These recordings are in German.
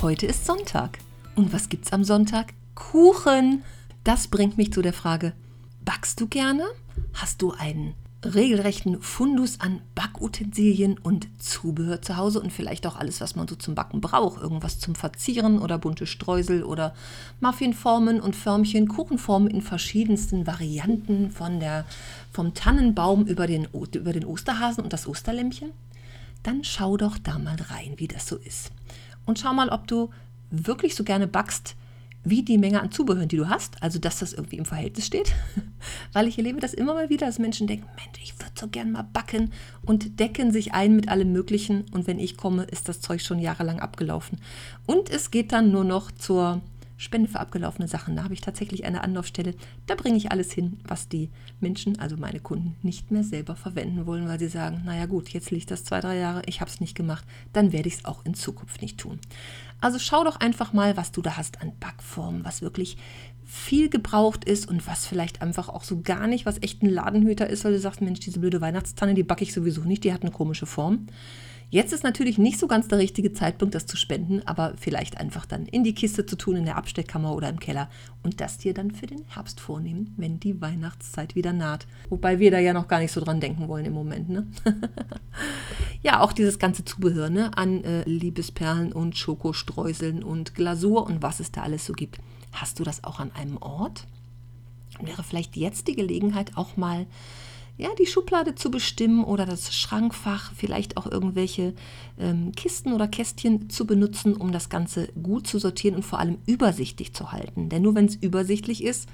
Heute ist Sonntag. Und was gibt's am Sonntag? Kuchen! Das bringt mich zu der Frage: Backst du gerne? Hast du einen regelrechten Fundus an Backutensilien und Zubehör zu Hause und vielleicht auch alles, was man so zum Backen braucht. Irgendwas zum Verzieren oder bunte Streusel oder Muffinformen und Förmchen, Kuchenformen in verschiedensten Varianten von der, vom Tannenbaum über den, über den Osterhasen und das Osterlämpchen. Dann schau doch da mal rein, wie das so ist und schau mal, ob du wirklich so gerne backst, wie die Menge an Zubehören, die du hast, also dass das irgendwie im Verhältnis steht. Weil ich erlebe das immer mal wieder, dass Menschen denken, Mensch, ich würde so gerne mal backen und decken sich ein mit allem Möglichen und wenn ich komme, ist das Zeug schon jahrelang abgelaufen. Und es geht dann nur noch zur Spende für abgelaufene Sachen. Da habe ich tatsächlich eine Anlaufstelle. Da bringe ich alles hin, was die Menschen, also meine Kunden, nicht mehr selber verwenden wollen, weil sie sagen, naja gut, jetzt liegt das zwei, drei Jahre, ich habe es nicht gemacht, dann werde ich es auch in Zukunft nicht tun. Also schau doch einfach mal, was du da hast an Backformen, was wirklich viel gebraucht ist und was vielleicht einfach auch so gar nicht, was echt ein Ladenhüter ist, weil du sagst, Mensch, diese blöde Weihnachtstanne, die backe ich sowieso nicht, die hat eine komische Form. Jetzt ist natürlich nicht so ganz der richtige Zeitpunkt, das zu spenden, aber vielleicht einfach dann in die Kiste zu tun, in der Abstellkammer oder im Keller und das dir dann für den Herbst vornehmen, wenn die Weihnachtszeit wieder naht. Wobei wir da ja noch gar nicht so dran denken wollen im Moment. Ne? ja, auch dieses ganze Zubehör ne? an äh, Liebesperlen und Schokostreuseln und Glasur und was es da alles so gibt. Hast du das auch an einem Ort? Wäre vielleicht jetzt die Gelegenheit, auch mal ja, die Schublade zu bestimmen oder das Schrankfach, vielleicht auch irgendwelche ähm, Kisten oder Kästchen zu benutzen, um das Ganze gut zu sortieren und vor allem übersichtlich zu halten. Denn nur wenn es übersichtlich ist,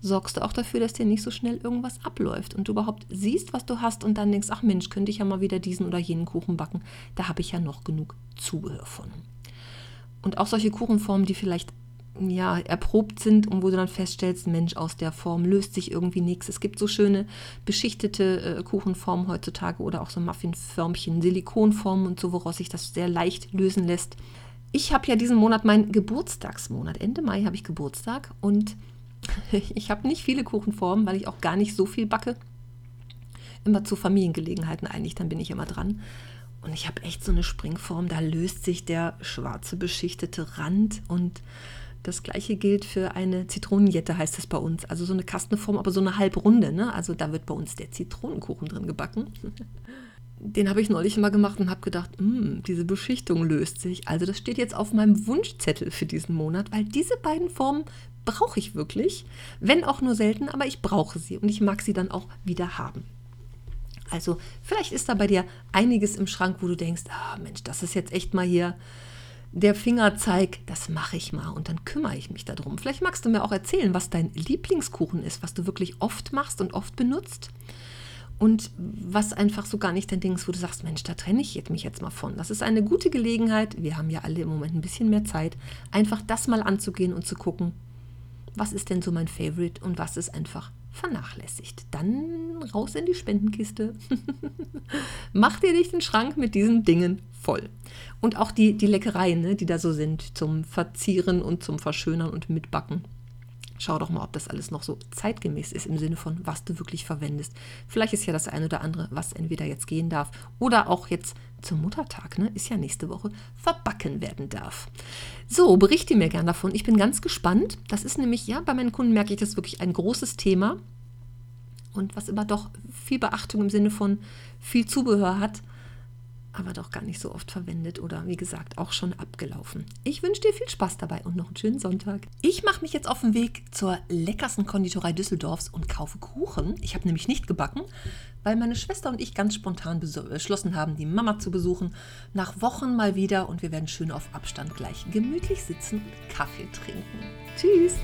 sorgst du auch dafür, dass dir nicht so schnell irgendwas abläuft und du überhaupt siehst, was du hast und dann denkst, ach Mensch, könnte ich ja mal wieder diesen oder jenen Kuchen backen. Da habe ich ja noch genug Zubehör von. Und auch solche Kuchenformen, die vielleicht ja, erprobt sind und wo du dann feststellst, Mensch, aus der Form löst sich irgendwie nichts. Es gibt so schöne beschichtete äh, Kuchenformen heutzutage oder auch so Muffinförmchen, Silikonformen und so, woraus sich das sehr leicht lösen lässt. Ich habe ja diesen Monat meinen Geburtstagsmonat. Ende Mai habe ich Geburtstag und ich habe nicht viele Kuchenformen, weil ich auch gar nicht so viel backe. Immer zu Familiengelegenheiten eigentlich, dann bin ich immer dran. Und ich habe echt so eine Springform, da löst sich der schwarze beschichtete Rand und das gleiche gilt für eine Zitronenjette, heißt es bei uns. Also so eine Kastenform, aber so eine Halbrunde. Ne? Also da wird bei uns der Zitronenkuchen drin gebacken. Den habe ich neulich mal gemacht und habe gedacht, hm, diese Beschichtung löst sich. Also das steht jetzt auf meinem Wunschzettel für diesen Monat, weil diese beiden Formen brauche ich wirklich. Wenn auch nur selten, aber ich brauche sie und ich mag sie dann auch wieder haben. Also vielleicht ist da bei dir einiges im Schrank, wo du denkst, ah Mensch, das ist jetzt echt mal hier der Fingerzeig, das mache ich mal und dann kümmere ich mich darum. Vielleicht magst du mir auch erzählen, was dein Lieblingskuchen ist, was du wirklich oft machst und oft benutzt. Und was einfach so gar nicht dein Ding ist, wo du sagst, Mensch, da trenne ich mich jetzt mal von. Das ist eine gute Gelegenheit, wir haben ja alle im Moment ein bisschen mehr Zeit, einfach das mal anzugehen und zu gucken, was ist denn so mein Favorite und was ist einfach vernachlässigt. Dann raus in die Spendenkiste. Mach dir nicht den Schrank mit diesen Dingen voll. Und auch die, die Leckereien, ne, die da so sind, zum Verzieren und zum Verschönern und Mitbacken. Schau doch mal, ob das alles noch so zeitgemäß ist im Sinne von, was du wirklich verwendest. Vielleicht ist ja das eine oder andere, was entweder jetzt gehen darf oder auch jetzt zum Muttertag, ne, ist ja nächste Woche, verbacken werden darf. So, berichte mir gern davon. Ich bin ganz gespannt. Das ist nämlich, ja, bei meinen Kunden merke ich, das wirklich ein großes Thema. Und was immer doch viel Beachtung im Sinne von viel Zubehör hat aber doch gar nicht so oft verwendet oder wie gesagt auch schon abgelaufen. Ich wünsche dir viel Spaß dabei und noch einen schönen Sonntag. Ich mache mich jetzt auf den Weg zur leckersten Konditorei Düsseldorfs und kaufe Kuchen. Ich habe nämlich nicht gebacken, weil meine Schwester und ich ganz spontan beschlossen haben, die Mama zu besuchen. Nach Wochen mal wieder und wir werden schön auf Abstand gleich gemütlich sitzen und Kaffee trinken. Tschüss!